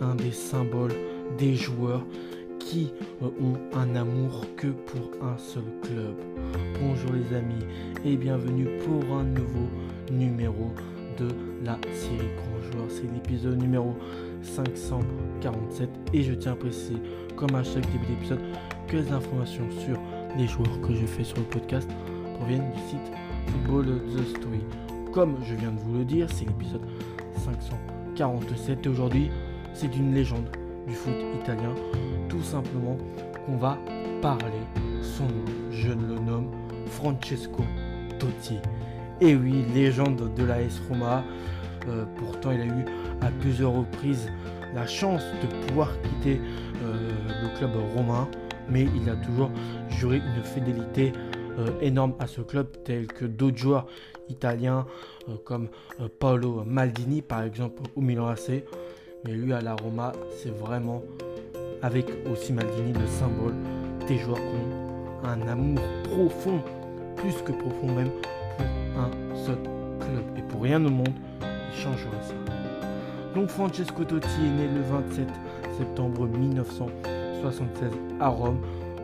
un des symboles des joueurs qui euh, ont un amour que pour un seul club. Bonjour les amis et bienvenue pour un nouveau numéro de la série Grand Joueur. C'est l'épisode numéro 547 et je tiens à préciser, comme à chaque début d'épisode, que les informations sur les joueurs que je fais sur le podcast proviennent du site Football The Story. Comme je viens de vous le dire, c'est l'épisode 547 et aujourd'hui c'est une légende du foot italien, tout simplement qu'on va parler. Son nom, je le nomme Francesco Totti. Et oui, légende de la S Roma. Euh, pourtant, il a eu à plusieurs reprises la chance de pouvoir quitter euh, le club romain, mais il a toujours juré une fidélité euh, énorme à ce club, tel que d'autres joueurs italiens comme Paolo Maldini, par exemple, au Milan AC. Mais lui, à la Roma, c'est vraiment, avec aussi Maldini, le symbole des joueurs qui ont un amour profond, plus que profond même, pour un seul club. Et pour rien au monde, il changerait ça. Donc Francesco Totti est né le 27 septembre 1976 à Rome.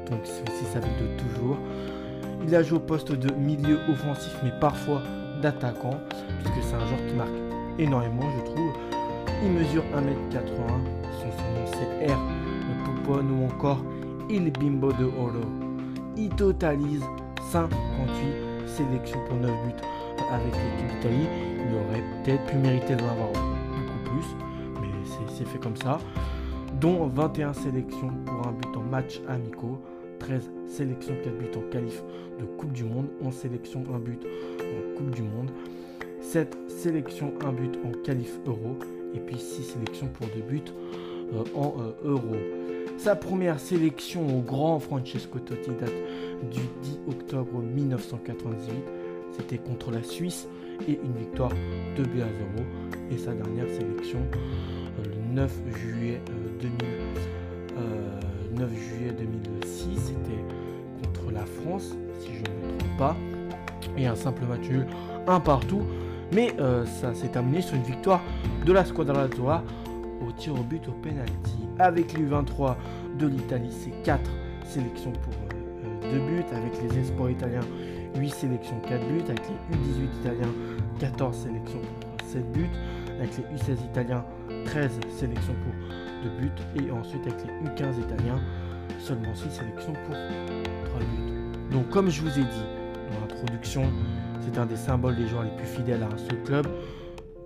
Donc c'est sa ville de toujours. Il a joué au poste de milieu offensif, mais parfois d'attaquant, puisque c'est un joueur qui marque énormément, je trouve. Il mesure 1m81, son surnom c'est R, le Poupon ou encore Il Bimbo de Oro. Il totalise 58 sélections pour 9 buts avec l'équipe d'Italie. Il aurait peut-être pu mériter d'en avoir beaucoup plus, mais c'est fait comme ça. Dont 21 sélections pour un but en match amicaux, 13 sélections, 4 buts en qualif de Coupe du Monde, 11 sélections, 1 but en Coupe du Monde, 7 sélections, 1 but en qualif euro et puis 6 sélections pour 2 buts euh, en euh, euros. Sa première sélection au Grand Francesco Totti date du 10 octobre 1998. C'était contre la Suisse et une victoire 2 buts à 0. Et sa dernière sélection euh, le 9 juillet, 9 juillet 2006, c'était contre la France, si je ne me trompe pas. Et un simple match nul, un partout. Mais ça s'est terminé sur une victoire de la Squadra Azzurra au tir au but au penalty. Avec l'U23 de l'Italie, c'est 4 sélections pour 2 euh, buts. Avec les espoirs italiens, 8 sélections, 4 buts. Avec les U18 italiens, 14 sélections pour 7 buts. Avec les U16 italiens, 13 sélections pour 2 buts. Et ensuite avec les U15 italiens, seulement 6 sélections pour 3 buts. Donc comme je vous ai dit dans l'introduction, c'est un des symboles des joueurs les plus fidèles à seul club.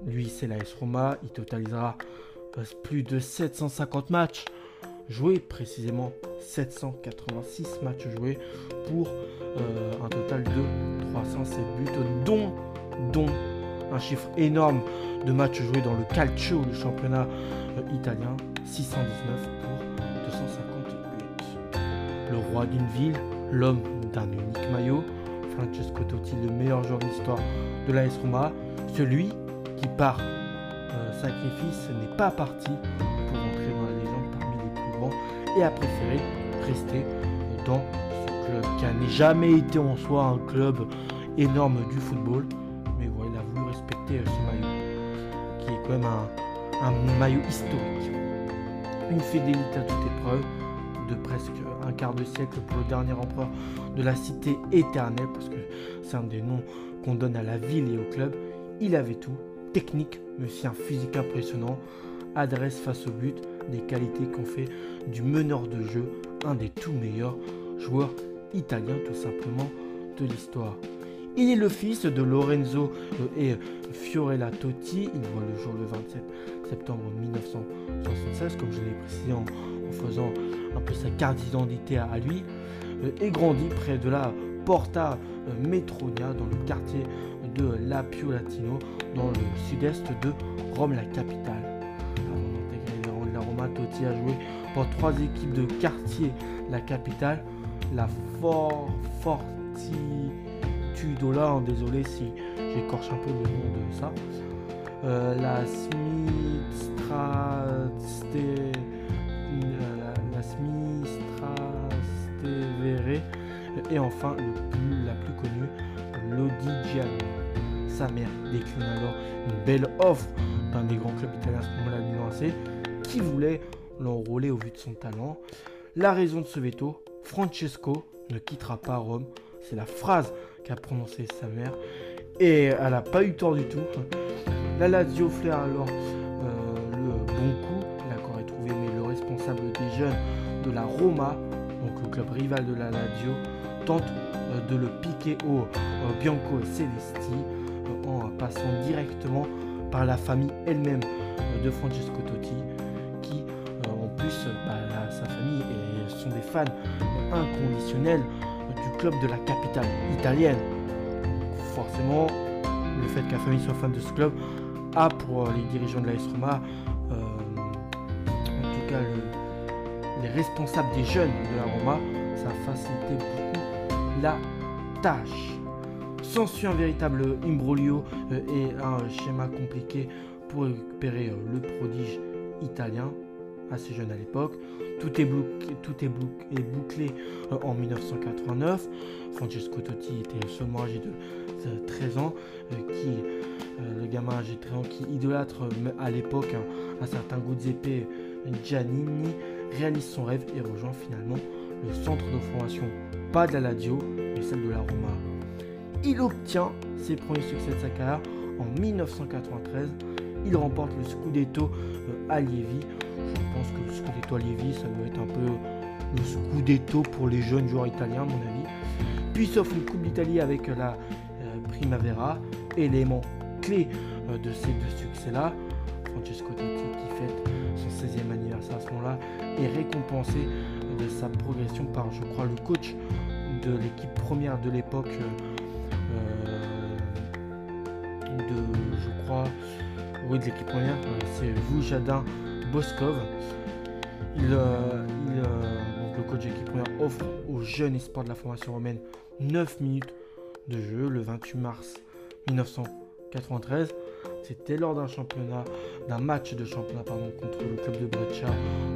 Lui, c'est la S Roma. Il totalisera euh, plus de 750 matchs joués, précisément 786 matchs joués pour euh, un total de 307 buts, dont, dont un chiffre énorme de matchs joués dans le Calcio, le championnat euh, italien, 619 pour 250 buts. Le roi d'une ville, l'homme d'un unique maillot, Francesco Totti, le meilleur joueur de l'histoire de la Roma, celui qui par euh, sacrifice n'est pas parti pour entrer dans la légende parmi les plus grands et a préféré rester dans ce club qui n'a jamais été en soi un club énorme du football, mais voilà, il a voulu respecter ce maillot, qui est quand même un, un maillot historique. Une fidélité à toute épreuve de presque un quart de siècle pour le dernier empereur de la cité éternelle, parce que c'est un des noms qu'on donne à la ville et au club. Il avait tout, technique, mais aussi un physique impressionnant, adresse face au but, des qualités qui ont fait du meneur de jeu un des tout meilleurs joueurs italiens tout simplement de l'histoire. Il est le fils de Lorenzo euh, et Fiorella Totti. Il voit le jour le 27 septembre 1976, comme je l'ai précisé en, faisant un peu sa carte d'identité à, lui, euh, et grandit près de la Porta euh, Metronia dans le quartier de Lapio Latino dans le sud-est de Rome, la capitale. Avant d'intégrer la Roma, Totti a joué pour trois équipes de quartier, la capitale, la For Fortitudola, hein, désolé si j'écorche un peu le nom de ça, euh, la Smithstra et enfin le plus, la plus connue, l'Odigiano. Sa mère décline alors une belle offre d'un des grands clubs italiens à ce moment-là, Milan AC, qui voulait l'enrôler au vu de son talent. La raison de ce veto, Francesco ne quittera pas Rome. C'est la phrase qu'a prononcée sa mère. Et elle n'a pas eu tort du tout. La Lazio flaire alors euh, le bon coup. L'accord est trouvé, mais le responsable des jeunes de la Roma, donc le club rival de la Lazio, tente euh, de le piquer au Bianco Celesti euh, en passant directement par la famille elle-même de Francesco Totti, qui en plus, bah, sa famille et sont des fans inconditionnels du club de la capitale italienne. forcément, le fait que la famille soit fan de ce club a pour les dirigeants de la Roma, euh, en tout cas les responsables des jeunes de la Roma, ça a facilité beaucoup la tâche. S'ensuit un véritable imbroglio euh, et un schéma compliqué pour récupérer euh, le prodige italien assez jeune à l'époque. Tout est, tout est, bouclé en 1989. Francesco Totti était seulement âgé de 13 ans, qui euh, le gamin âgé de qui idolâtre euh, à l'époque un, certain Giuseppe Giannini, réalise son rêve et rejoint finalement le centre de formation, pas de la Lazio, mais celle de la Roma. Il obtient ses premiers succès de sa carrière en 1993. Il remporte le Scudetto euh, à Lievi. Je pense que le Scudetto à Lievi, ça doit être un peu le Scudetto pour les jeunes joueurs italiens, à mon avis. Puis s'offre une Coupe d'Italie avec la Primavera, élément euh, de ces deux succès-là. Francesco Totti qui fête son 16e anniversaire à ce moment-là est récompensé de sa progression par, je crois, le coach de l'équipe première de l'époque euh, de, je crois, oui, de l'équipe première, euh, c'est Vujadin Boskov. Il, le coach de l'équipe première offre aux jeunes espoirs de la formation romaine 9 minutes de jeu le 28 mars 1900. 93. C'était lors d'un championnat, d'un match de championnat pardon, contre le club de Breccia,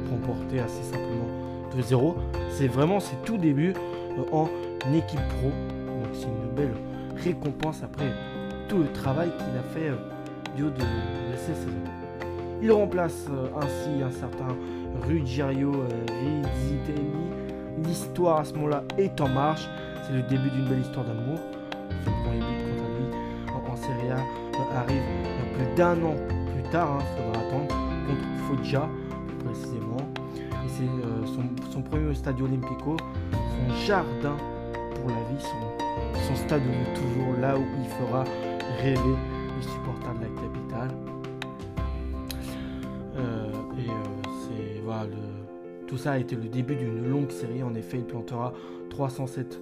remporté assez simplement 2-0. C'est vraiment ses tout débuts euh, en équipe pro. Donc c'est une belle récompense après tout le travail qu'il a fait euh, du haut de, ces saisons. Il remplace euh, ainsi un certain Ruggiero Rizzitelli. L'histoire à ce moment-là est en marche. C'est le début d'une belle histoire d'amour. Son premier but Serie A euh, arrive plus d'un an plus tard, il hein, faudra attendre, contre Foggia euh, son, premier stade Olimpico, son jardin pour la vie, son, stade toujours là où il fera rêver les supporters de la capitale. Euh, et c'est voilà, tout ça a été le début d'une longue série. En effet, il plantera 307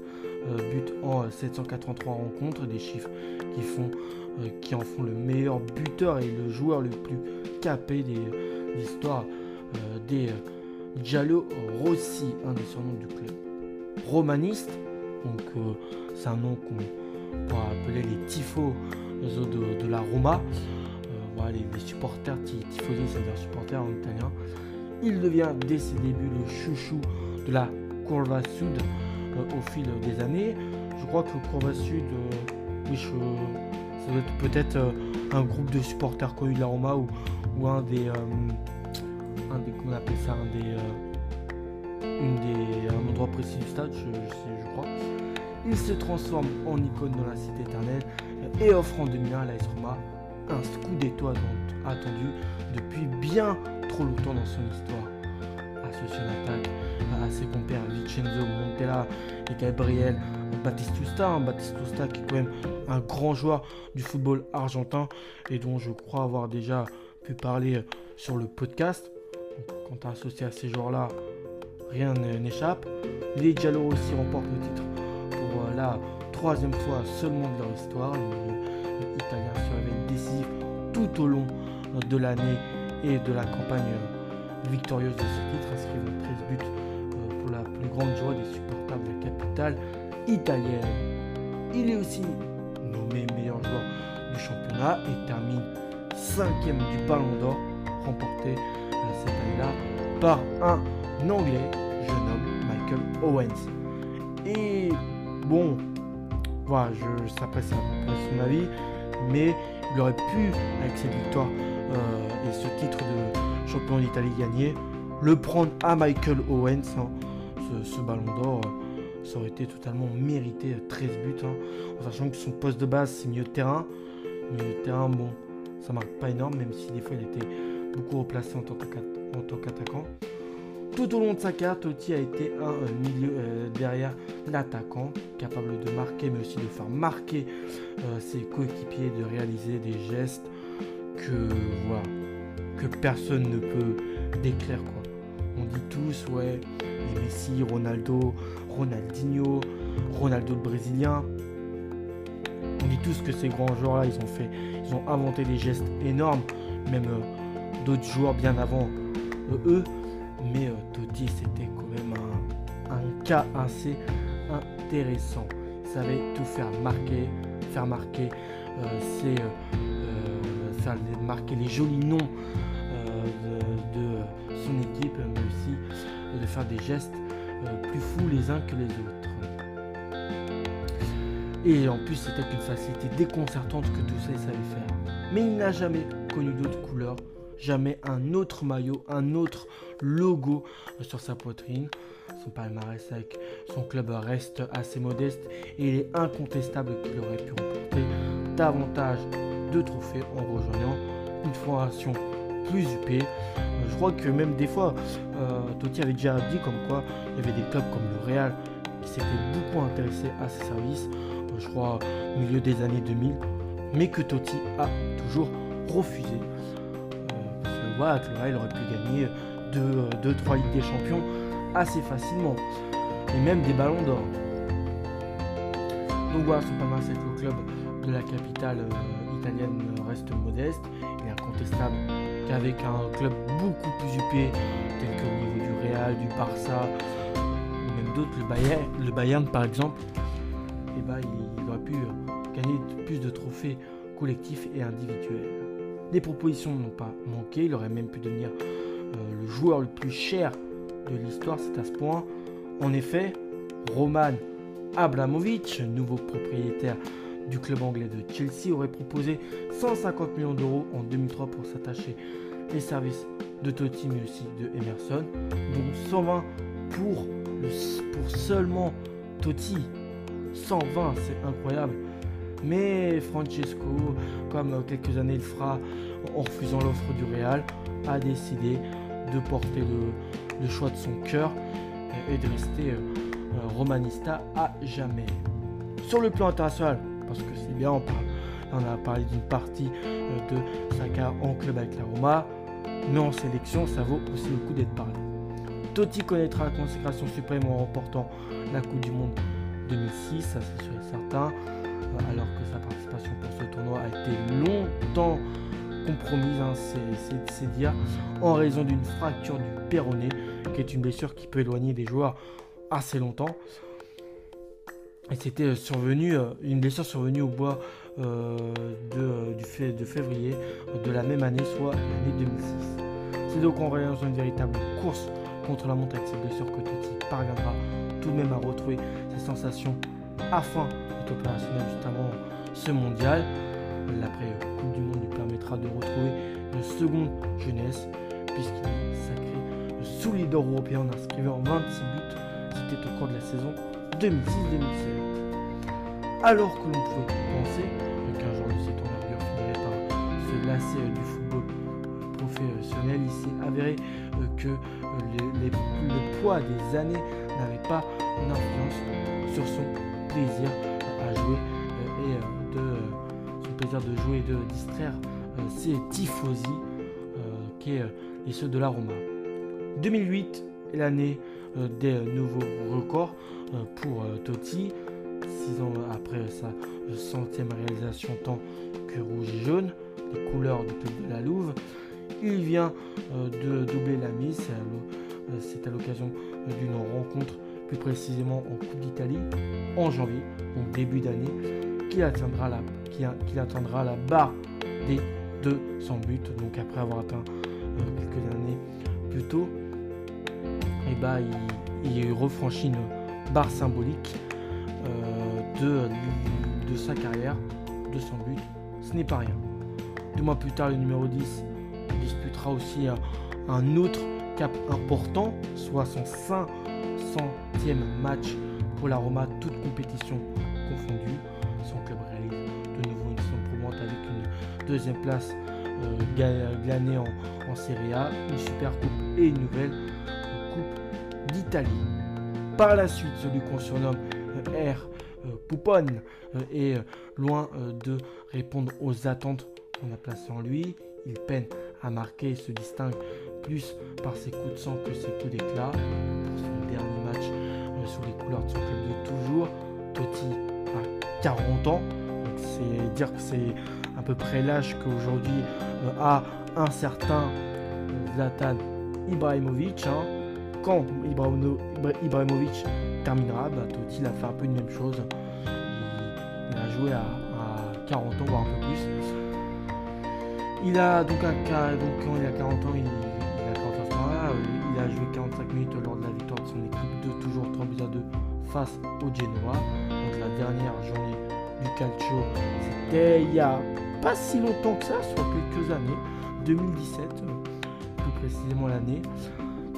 buts en 783 rencontres, des chiffres qui font euh, qui en font le meilleur buteur et le joueur le plus capé des, histoires euh, des euh, Giallo Rossi, un des surnoms du club. Romaniste, donc c'est un nom qu'on pourrait appeler les tifos de, la Roma. voilà, les, supporters, tifosi, c'est-à-dire supporters en italien. Il devient dès ses débuts le chouchou de la Curva Sud au fil des années. Je crois que Curva Sud, oui, je, peut-être euh, un groupe de supporters connus de la Roma ou, ou un des, euh, un des on appelle ça, un des, euh, une des, un endroit précis du stade, je, je, crois. Il se transforme en icône dans la cité éternelle et offre en 2001 à l'AS Roma un scudetto attendu depuis bien trop longtemps dans son histoire. Associé en attaque à ses compères Vincenzo Montella et Gabriel Batistusta, hein, Batistusta qui est quand même un grand joueur du football argentin et dont je crois avoir déjà pu parler euh, sur le podcast. Quand tu associé à ces joueurs-là, rien n'échappe. Les Giallo aussi remportent le titre pour euh, la troisième fois seulement de leur histoire. Italien se révèle décisif tout au long euh, de l'année et de la campagne victorieuse de ce titre, inscrivant 13 buts pour la plus grande joie des supporters de la capitale italienne. Il est aussi nommé meilleur joueur du championnat et termine cinquième du Ballon d'Or, remporté euh, cette année-là par un Anglais, jeune homme, Michael Owens. Et bon, voilà, je, ça après c'est son avis, mais il aurait pu, avec cette victoire euh, et ce titre de champion d'Italie gagné, le prendre à Michael Owens, hein, ce, ballon d'or, ça aurait été totalement mérité, 13 buts, hein, en sachant que son poste de base c'est milieu de terrain. Milieu de terrain, bon, ça marque pas énorme, même si des fois il était beaucoup replacé en tant qu'attaquant. Tout au long de sa carrière, Totti a été un euh, milieu euh, derrière l'attaquant, capable de marquer, mais aussi de faire marquer euh, ses coéquipiers, de réaliser des gestes que voilà, que personne ne peut décrire quoi. On dit tous ouais, les Messi, Ronaldo, Ronaldinho, Ronaldo le brésilien. On dit tous que ces grands joueurs là, ils ont fait, ils ont inventé des gestes énormes, même d'autres joueurs bien avant eux. Mais euh, Totti, c'était quand même un, cas assez intéressant. Il savait tout faire marquer, faire marquer, euh, euh, faire marquer les jolis noms de, son équipe, mais aussi de faire des gestes plus fous les uns que les autres. Et en plus, c'était une facilité déconcertante que tout ça, il savait faire. Mais il n'a jamais connu d'autres couleurs jamais un autre maillot, un autre logo sur sa poitrine. Son palmarès avec son club reste assez modeste et il est incontestable qu'il aurait pu remporter davantage de trophées en rejoignant une formation plus UP. Je crois que même des fois, euh, Totti avait déjà dit comme quoi il y avait des clubs comme le Real qui s'étaient beaucoup intéressés à ses services, je crois au milieu des années 2000, mais que Totti a toujours refusé il aurait pu gagner 2-3 Ligues des Champions assez facilement. Et même des ballons d'or. Donc voilà, son palmarès avec le club de la capitale euh, italienne reste modeste. Il est incontestable qu'avec un club beaucoup plus huppé, tel que au niveau du Real, du Barça, ou même d'autres, le Bayern, le Bayern par exemple, eh ben, il aurait pu gagner plus de trophées collectifs et individuels. Les propositions n'ont pas manqué, il aurait même pu devenir euh, le joueur le plus cher de l'histoire, c'est à ce point. En effet, Roman Abramovich, nouveau propriétaire du club anglais de Chelsea, aurait proposé 150 millions d'euros en 2003 pour s'attacher les services de Totti mais aussi de Emerson, dont 120 pour, pour seulement Totti. 120, c'est incroyable. Mais Francesco, comme quelques années il fera en refusant l'offre du Real, a décidé de porter le, choix de son cœur et de rester euh, romanista à jamais. Sur le plan international, parce que c'est bien, on, a parlé d'une partie euh, de Saka en club avec la Roma, mais en sélection, ça vaut aussi le coup d'être parlé. Totti connaîtra la consécration suprême en remportant la Coupe du Monde 2006, ça c'est sûr et certain alors que sa participation pour ce tournoi a été longtemps compromise, hein, c'est dire, en raison d'une fracture du péroné, qui est une blessure qui peut éloigner des joueurs assez longtemps. Et c'était euh, survenu, euh, une blessure survenue au bois euh, de, du fait, de février de la même année, soit l'année 2006. C'est donc en raison d'une véritable course contre la montre avec cette blessure que Totti parviendra tout de même à retrouver ses sensations afin opérationnel juste avant ce mondial. L'après Coupe du Monde lui permettra de retrouver une seconde jeunesse puisqu'il est sacré sous leader européen en inscrivant 26 buts. C'était au cours de la saison 2006-2007. Alors que l'on pouvait penser qu'un jour de cette envergure finirait par se lasser du football professionnel, il s'est avéré euh, que euh, le poids des années n'avait pas d'influence sur son plaisir de jouer et de distraire ses tifosi qui est, et ceux de la Roma. 2008 est l'année des nouveaux records pour Totti, six ans après sa centième réalisation tant que rouge et jaune, les couleurs du de la Louve. Il vient de doubler la mise, c'est à l'occasion d'une rencontre plus précisément en Coupe d'Italie, en janvier, donc début d'année, qu'il atteindra, la, barre des 200 buts. Donc après avoir atteint euh, quelques années plus tôt, et eh bah, ben, il, il, une barre symbolique euh, de, sa carrière, 200 buts. Ce n'est pas rien. Deux mois plus tard, le numéro 10 disputera aussi un, un autre cap important, soit son 500e match pour la Roma, toute compétition confondue. Son club réalise de nouveau une saison prouvante avec une deuxième place euh, glanée en, Serie A, une super coupe et une nouvelle coupe d'Italie. Par la suite, celui qu'on surnomme euh, R. Euh, Poupone est loin de répondre aux attentes qu'on a placées en lui. Il peine à marquer et se distingue plus par ses coups de sang que ses coups d'éclat. Pour son dernier match euh, sous les couleurs de son club de toujours, a 40 ans. C'est dire que c'est à peu près l'âge qu'aujourd'hui euh, a un certain Zlatan Ibrahimovic. Hein. Quand Ibrahimovic terminera, bah, Totti a fait un peu une même chose. Il, a joué à, à 40 ans, voire un peu plus. Il a donc, quand il a 40 ans, il, a 40 ans il a joué 45 minutes lors de la victoire de son équipe de toujours 3 buts à 2 face au Genoa. Dernière journée du Calcio, c'était il y a pas si longtemps que ça, soit quelques années, 2017, plus précisément l'année,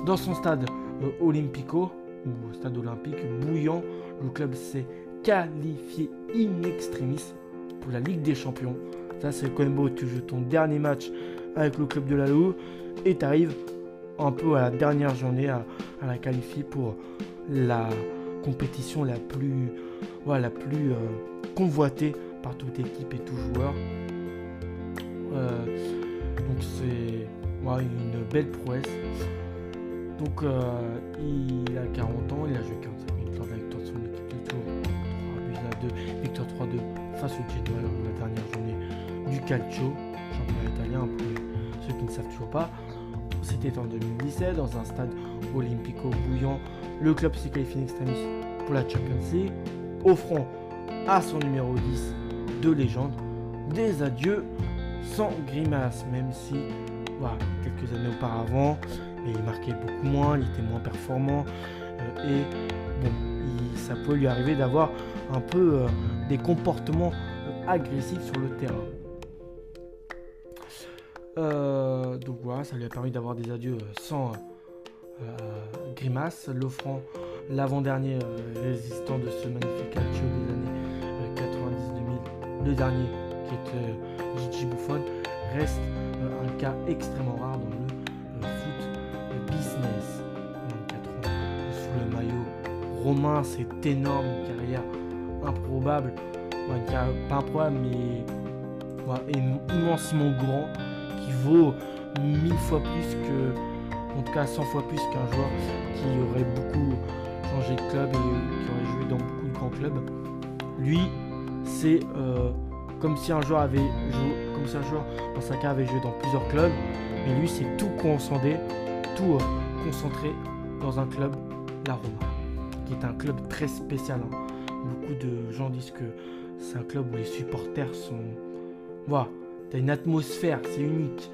dans son stade euh, Olympico, ou stade olympique bouillant, le club s'est qualifié in extremis pour la Ligue des Champions ça, c'est quand même beau. Tu joues ton dernier match avec le club de la Loue et tu arrives un peu à la dernière journée à, la qualifier pour la compétition la plus, voilà, la plus euh, convoitée par toute équipe et tout joueur. Euh, donc c'est une belle prouesse. Donc euh, il a 40 ans, il a joué 45 minutes lors de la victoire de son équipe de tour. 3 2, victoire 3-2 face au Genoa la dernière journée du calcio, championnat italien pour ceux qui ne savent toujours pas. C'était en 2017 dans un stade olympico bouillant. Le club s'est qualifié pour la Champions League, offrant à son numéro 10 de légende des adieux sans grimace, même si quelques années auparavant, il marquait beaucoup moins, il était moins performant euh, et bon, ça peut lui arriver d'avoir un peu euh, des comportements agressifs sur le terrain. Euh, donc voilà, ça lui a permis d'avoir des adieux euh, sans euh, grimace, l'offrant l'avant-dernier résistant de ce magnifique calcio des années 90-2000, le dernier qui est Gigi Buffon, reste un cas extrêmement rare dans le foot business. 24 ans sous le maillot romain, c'est énorme, carrière improbable, carrière pas improbable mais voilà, immensément grand qui vaut mille fois plus que, en tout cas 100 fois plus qu'un joueur qui aurait beaucoup de club et qui aurait joué dans beaucoup de grands clubs. Lui, c'est euh, comme si un joueur avait joué, comme si un joueur dans sa carrière avait joué dans plusieurs clubs, mais lui c'est tout concentré, tout euh, concentré dans un club, la Roma, qui est un club très spécial. Hein. Beaucoup de gens disent que c'est un club où les supporters sont, voilà, T'as une atmosphère, c'est unique.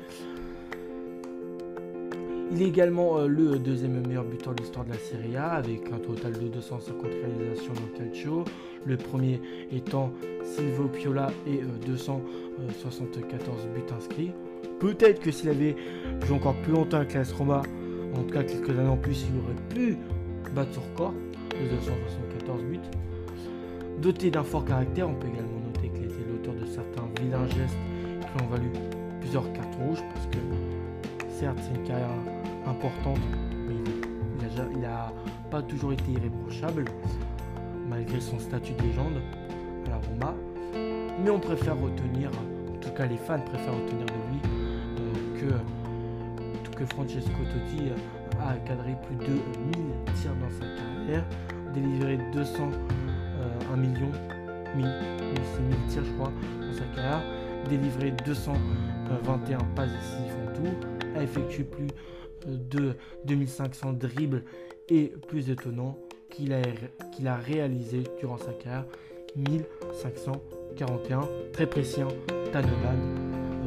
Il est également euh, le deuxième meilleur buteur de l'histoire de la Serie A avec un total de 250 réalisations dans calcio. Le premier étant Silvio Piola et 274 euh, buts inscrits. Peut-être que s'il avait joué encore plus longtemps avec l'AS Roma, en tout cas quelques années en plus, il aurait pu battre son record de 274 buts. Doté d'un fort caractère, on peut également noter qu'il était l'auteur de certains vilains gestes qui ont valu plusieurs cartons rouges parce que certes c'est une carrière importante, mais il n'a pas toujours été irréprochable malgré son statut de légende à la Roma. Mais on préfère retenir, en tout cas les fans préfèrent retenir de lui euh, que, que Francesco Totti a cadré plus de 1000 tirs dans sa carrière, délivré 200, 1 euh, million, 1000, 1000 tirs je crois dans sa carrière, délivré 221 passes décisives en tout, a effectué plus de 2500 dribbles et plus étonnant qu'il a, qu'il a réalisé durant sa carrière 1541 très précis hein, talonnades,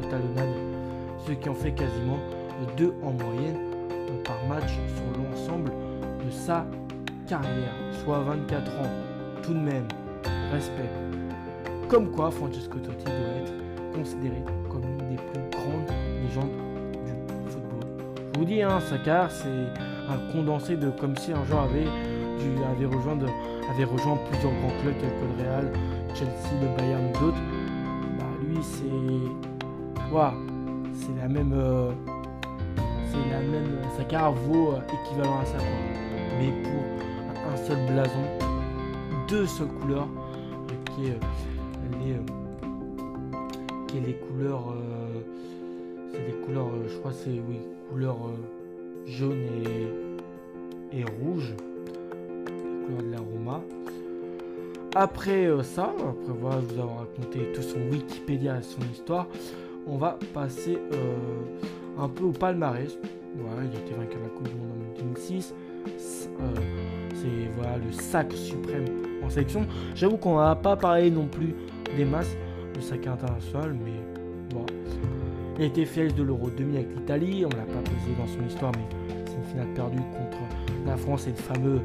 euh, talonnade, ce qui en fait quasiment deux en moyenne euh, par match sur l'ensemble de sa carrière, soit 24 ans tout de même, respect. Comme quoi Francesco Totti doit être considéré comme une des plus grandes. Vous dis, hein, Saka, c'est un condensé de comme si un joueur avait, avait, rejoint, avait rejoint plusieurs grands clubs tels que le Real, Chelsea, le Bayern ou d'autres. Bah, lui, c'est. Waouh, c'est la même. Euh, c'est la même. Saka vaut euh, équivalent à ça, Mais pour un seul blason, deux seules couleurs, qui est les, qui est les couleurs couleurs, euh, je crois c'est oui, couleurs euh, jaune et, rouge, les couleurs de l'aroma. Après euh, ça, après voilà, vous avoir raconté tout son Wikipédia et son histoire, on va passer un peu au palmarès. Voilà, il a été vainqueur de la Coupe du Monde en 2006. c'est voilà le sac suprême en sélection. J'avoue qu'on n'a pas parlé non plus des masses, le sac international, mais voilà. Il a été fier de l'Euro 2000 avec l'Italie, on l'a pas posé dans son histoire, mais c'est une finale perdue contre la France et le fameux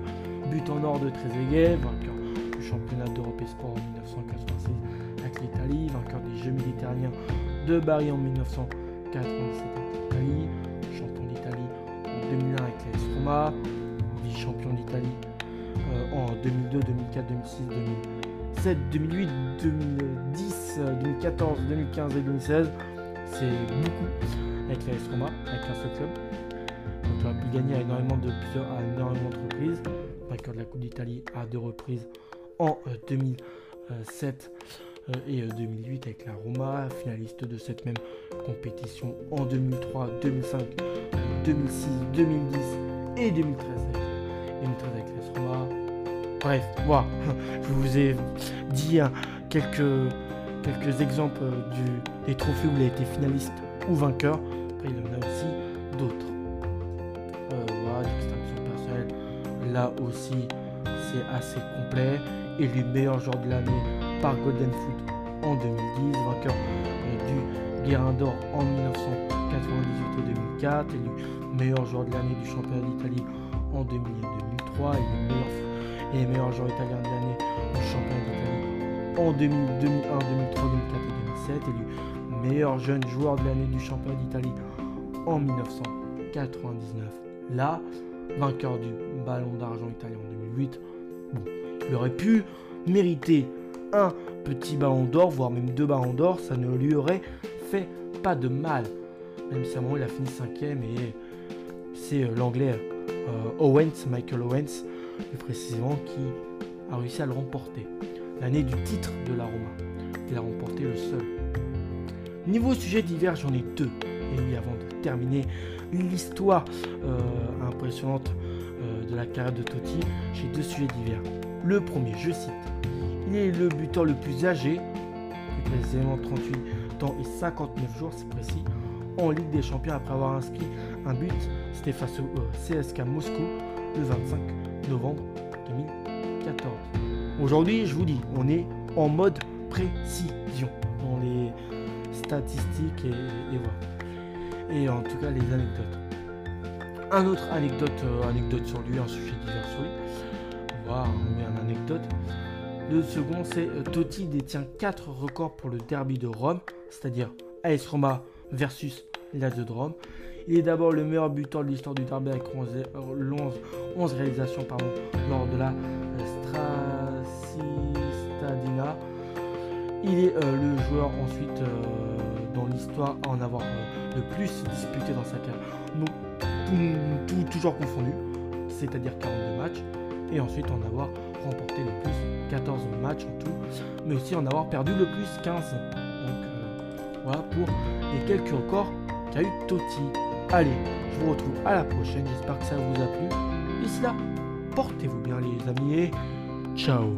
but en or de Trezeguet, vainqueur du championnat d'Europe et Sport en 1986 avec l'Italie, vainqueur des Jeux méditerranéens de Bari en 1997 avec l'Italie, champion d'Italie en 2001 avec l'AS Roma, vice-champion d'Italie en 2002, 2004, 2006, 2007, 2008, 2010, 2014, 2015 et 2016 c'est beaucoup avec la Roma, avec un seul club. Donc on a pu gagner à énormément de plusieurs, à énormément d'entreprises. Vainqueur de la Coupe d'Italie à deux reprises en 2007 euh, euh, et 2008 euh, avec la Roma, finaliste de cette même compétition en 2003, 2005, 2006, 2010 et 2013 avec, 2013 avec l'AS Roma. Bref, voilà, je vous ai dit hein, quelques quelques exemples du, des trophées où il a été finaliste ou vainqueur. Après, il y en a aussi d'autres. Euh, voilà, d'extinction personnelle. Là aussi, c'est assez complet. Élu meilleur joueur de l'année par Golden Foot en 2010. Vainqueur euh, du Guérin d'Or en 1998 et 2004. Élu meilleur joueur de l'année du championnat d'Italie en 2000 et 2003. Et meilleur, et meilleur joueur italien de l'année en 2000, 2001, 2003, 2004 et 2007, élu meilleur jeune joueur de l'année du championnat d'Italie en 1999. Là, vainqueur du ballon d'argent italien en 2008. Bon, il aurait pu mériter un petit ballon d'or, voire même deux ballons d'or, ça ne lui aurait fait pas de mal. Même si à un moment il a fini cinquième et c'est euh, l'anglais euh, Owens, Michael Owens, plus précisément, qui a réussi à le remporter l'année du titre de la Roma. Il a remporté le seul. Niveau sujet d'hiver, j'en ai deux. Et oui, avant de terminer l'histoire euh, impressionnante euh, de la carrière de Totti, j'ai deux sujets d'hiver. Le premier, je cite, il est le buteur le plus âgé, précisément 38 ans et 59 jours, c'est précis, en Ligue des Champions après avoir inscrit un but. C'était face au euh, CSK Moscou le 25 novembre 2014. Aujourd'hui, je vous dis, on est en mode précision dans les statistiques et, voilà. Et en tout cas, les anecdotes. Un autre anecdote, euh, anecdote sur lui, un sujet divers sur lui. On met une anecdote. Le second, c'est euh, Totti détient 4 records pour le derby de Rome, c'est-à-dire AS Roma versus Lazio de Rome. Il est d'abord le meilleur buteur de l'histoire du derby avec 11, 11 réalisations lors de la Il est euh, le joueur ensuite euh, dans l'histoire à en avoir euh, le plus disputé dans sa carrière. Donc, tout, toujours confondu, c'est-à-dire 42 matchs. Et ensuite en avoir remporté le plus 14 matchs en tout, mais aussi en avoir perdu le plus 15. Donc voilà pour les quelques records qu'a eu Totti. Allez, je vous retrouve à la prochaine, j'espère que ça vous a plu. D'ici là, portez-vous bien les amis et ciao